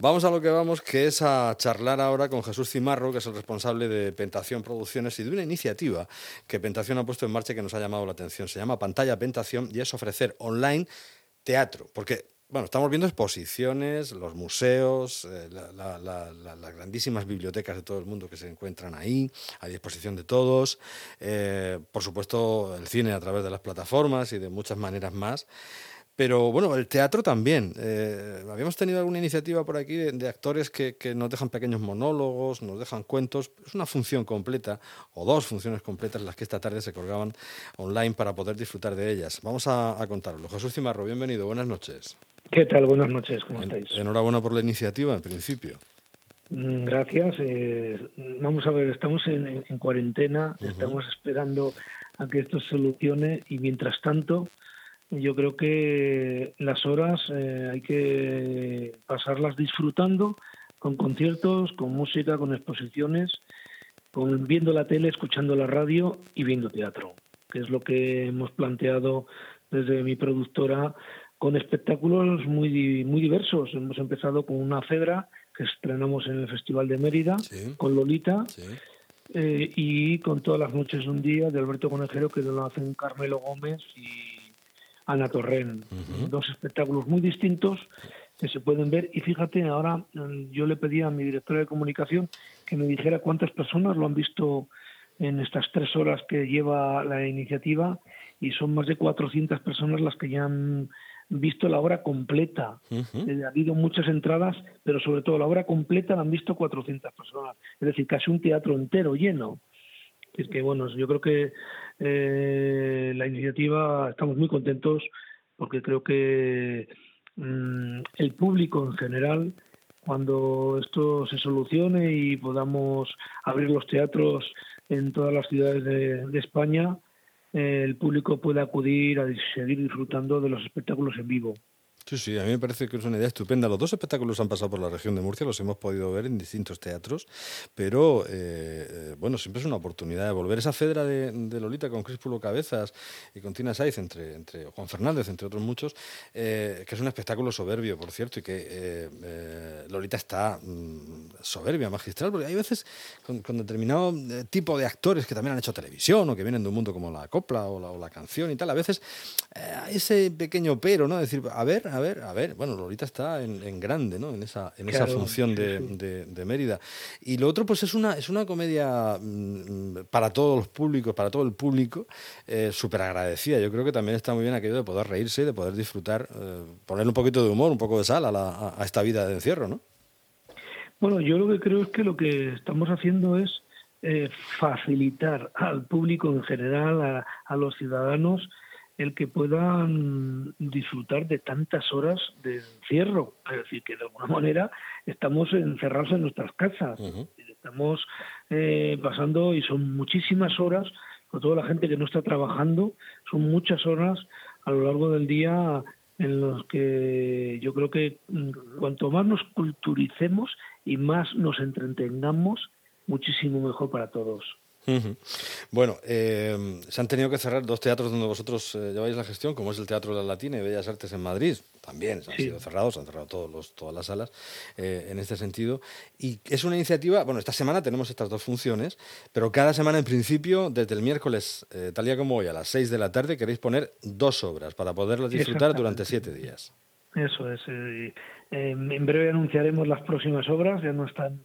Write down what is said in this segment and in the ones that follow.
Vamos a lo que vamos, que es a charlar ahora con Jesús Cimarro, que es el responsable de Pentación Producciones y de una iniciativa que Pentación ha puesto en marcha y que nos ha llamado la atención. Se llama Pantalla Pentación y es ofrecer online teatro. Porque, bueno, estamos viendo exposiciones, los museos, eh, las grandísimas bibliotecas de todo el mundo que se encuentran ahí, a disposición de todos. Eh, por supuesto, el cine a través de las plataformas y de muchas maneras más. Pero bueno, el teatro también. Eh, habíamos tenido alguna iniciativa por aquí de, actores que, nos dejan pequeños monólogos, nos dejan cuentos. Es una función completa, o dos funciones completas, las que esta tarde se colgaban online para poder disfrutar de ellas. Vamos a, contarlo. Jesús Cimarro, bienvenido, buenas noches. ¿Qué tal? Buenas noches, ¿cómo estáis? Enhorabuena por la iniciativa, en principio. Mm, gracias. Eh, vamos a ver, estamos en, cuarentena, estamos esperando a que esto se solucione y mientras tanto yo creo que las horas eh, hay que pasarlas disfrutando con conciertos, con música, con exposiciones, con viendo la tele, escuchando la radio y viendo teatro, que es lo que hemos planteado desde mi productora con espectáculos muy muy diversos. Hemos empezado con una cedra que estrenamos en el Festival de Mérida con Lolita. Eh, y con todas las noches un día de Alberto Conejero que lo hacen Carmelo Gómez y Ana Torren. Dos espectáculos muy distintos que se pueden ver. Y fíjate, ahora mm, yo le pedí a mi directora de comunicación que me dijera cuántas personas lo han visto en estas tres horas que lleva la iniciativa y son más de 400 personas las que ya han visto la obra completa. Eh, ha habido muchas entradas, pero sobre todo la obra completa la han visto 400 personas. Es decir, casi un teatro entero lleno. Es que, bueno, yo creo que eh, la iniciativa estamos muy contentos porque creo que mm, el público en general, cuando esto se solucione y podamos abrir los teatros en todas las ciudades de, España, eh, el público puede acudir a seguir disfrutando de los espectáculos en vivo. Sí, sí, a mí me parece que es una idea estupenda. Los dos espectáculos han pasado por la región de Murcia, los hemos podido ver en distintos teatros, pero eh, eh, bueno, siempre es una oportunidad de volver. Esa cedra de, Lolita con Críspulo Cabezas y con Tina Saiz, entre, entre Juan Fernández, entre otros muchos, eh, que es un espectáculo soberbio, por cierto, y que Lolita está mm, soberbia, magistral, porque hay veces con, determinado tipo de actores que también han hecho televisión o que vienen de un mundo como la copla o la, o la canción y tal, a veces ese pequeño pero, ¿no? decir, a ver, a ver, a ver, bueno, Lolita está en, grande, ¿no? En esa, en esa función de, Mérida. Y lo otro, pues es una, es una comedia mm, para todos los públicos, para todo el público, eh, súper agradecida. Yo creo que también está muy bien aquello de poder reírse, de poder disfrutar, eh, poner un poquito de humor, un poco de sal a, esta vida de encierro, ¿no? Bueno, yo lo que creo es que lo que estamos haciendo es eh, facilitar al público en general, a, a los ciudadanos, el que puedan disfrutar de tantas horas de encierro. Es decir, que de alguna manera estamos encerrados en nuestras casas. Estamos eh, pasando, y son muchísimas horas, con toda la gente que no está trabajando, son muchas horas a lo largo del día en los que yo creo que mm, cuanto más nos culturicemos y más nos entretengamos, muchísimo mejor para todos. Bueno, eh, se han tenido que cerrar dos teatros donde vosotros eh, lleváis la gestión, como es el Teatro de la Latina y Bellas Artes en Madrid. También han sido cerrados, han cerrado todos los, todas las salas eh, en este sentido. Y es una iniciativa, bueno, esta semana tenemos estas dos funciones, pero cada semana en principio, desde el miércoles, tal día como hoy, a las 6 de la tarde, queréis poner dos obras para poderlas disfrutar durante siete días. Eso es. en breve anunciaremos las próximas obras, ya no están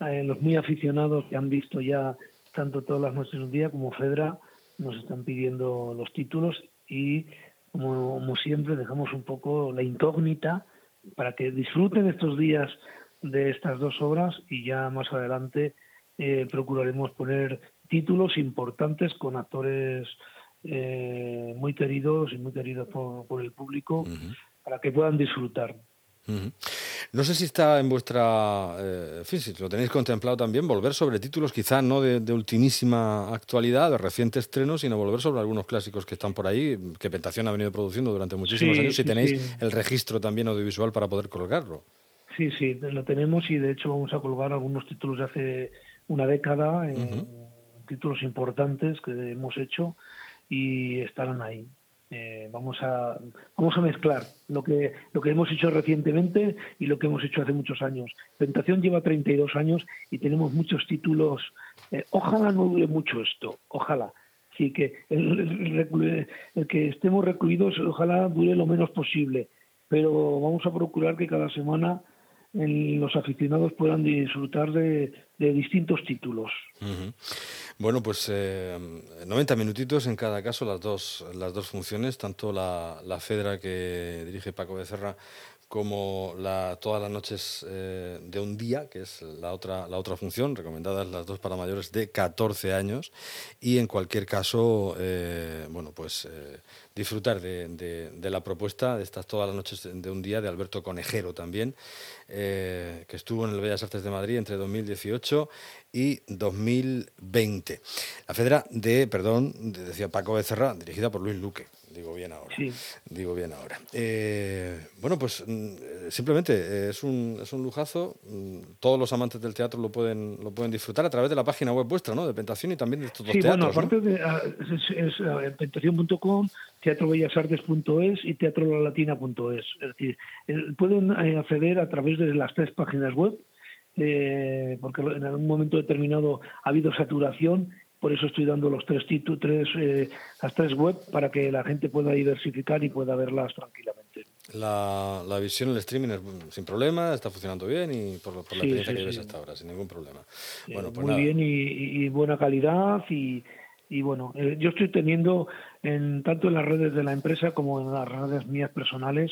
los muy aficionados que han visto ya tanto todas las noches del día como Fedra nos están pidiendo los títulos y como, siempre dejamos un poco la incógnita para que disfruten estos días de estas dos obras y ya más adelante eh, procuraremos poner títulos importantes con actores eh, muy queridos y muy queridos por, el público para que puedan disfrutar. No sé si está en vuestra, eh, si lo tenéis contemplado también, volver sobre títulos quizá no de, ultimísima actualidad, de reciente estreno, sino volver sobre algunos clásicos que están por ahí, que Pentación ha venido produciendo durante muchísimos años, si tenéis el registro también audiovisual para poder colgarlo. Sí, sí, lo tenemos y de hecho vamos a colgar algunos títulos de hace una década, títulos importantes que hemos hecho y estarán ahí. Eh, vamos a vamos a mezclar lo que lo que hemos hecho recientemente y lo que hemos hecho hace muchos años. Tentación lleva 32 años y tenemos muchos títulos. Eh, ojalá no dure mucho esto, ojalá. Sí que el, que estemos recluidos, ojalá dure lo menos posible. Pero vamos a procurar que cada semana los aficionados puedan disfrutar de, distintos títulos. Bueno, pues 90 eh, minutitos en cada caso, las dos, las dos funciones, tanto la, la Fedra que dirige Paco Becerra como la, todas las noches eh, de un día, que es la otra, la otra función, recomendadas las dos para mayores de 14 años, y en cualquier caso, eh, bueno, pues eh, disfrutar de, de, la propuesta de estas todas las noches de un día de Alberto Conejero también, que estuvo en el Bellas Artes de Madrid entre 2018 y 2020. La Fedra de, perdón, decía Paco Becerra, dirigida por Luis Luque digo bien ahora. Digo bien ahora. Eh, bueno, pues mm, simplemente eh, es un, es un lujazo. Mm, todos los amantes del teatro lo pueden, lo pueden disfrutar a través de la página web vuestra, ¿no? De Pentación y también de estos dos teatros. Bueno, aparte de ah, es, es, pentación.com, teatrobellasartes.es y teatrolalatina.es. Es decir, pueden eh, acceder a través de las tres páginas web. porque en algún momento determinado ha habido saturación por eso estoy dando los tres títulos, tres, eh, las tres web para que la gente pueda diversificar y pueda verlas tranquilamente. La, la visión, el streaming es sin problema, está funcionando bien y por, la experiencia que ves hasta ahora, sin ningún problema. Bueno, pues muy bien y, buena calidad y, y bueno, eh, yo estoy teniendo en tanto en las redes de la empresa como en las redes mías personales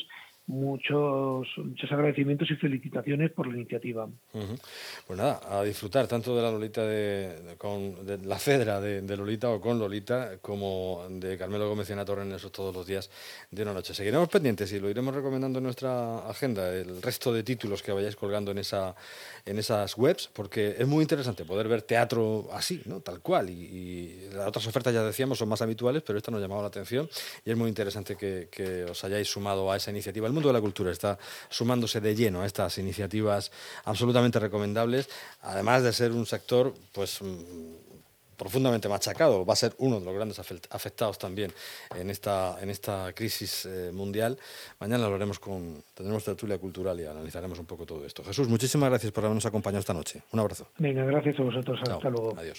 muchos, muchos agradecimientos y felicitaciones por la iniciativa. Pues nada, a disfrutar tanto de la Lolita de, con de la Cedra de, Lolita o con Lolita como de Carmelo Gómez y Ana en esos todos los días de una noche. Seguiremos pendientes y lo iremos recomendando en nuestra agenda, el resto de títulos que vayáis colgando en esa en esas webs, porque es muy interesante poder ver teatro así, ¿no? tal cual. Y, las otras ofertas, ya decíamos, son más habituales, pero esta nos ha llamado la atención y es muy interesante que, que os hayáis sumado a esa iniciativa. El mundo de la cultura está sumándose de lleno a estas iniciativas absolutamente recomendables, además de ser un sector, pues profundamente machacado, va a ser uno de los grandes afectados también en esta, en esta crisis eh, mundial. Mañana lo haremos con, tendremos tertulia cultural y analizaremos un poco todo esto. Jesús, muchísimas gracias por habernos acompañado esta noche. Un abrazo. Venga, gracias a vosotros. Hasta luego. Adiós.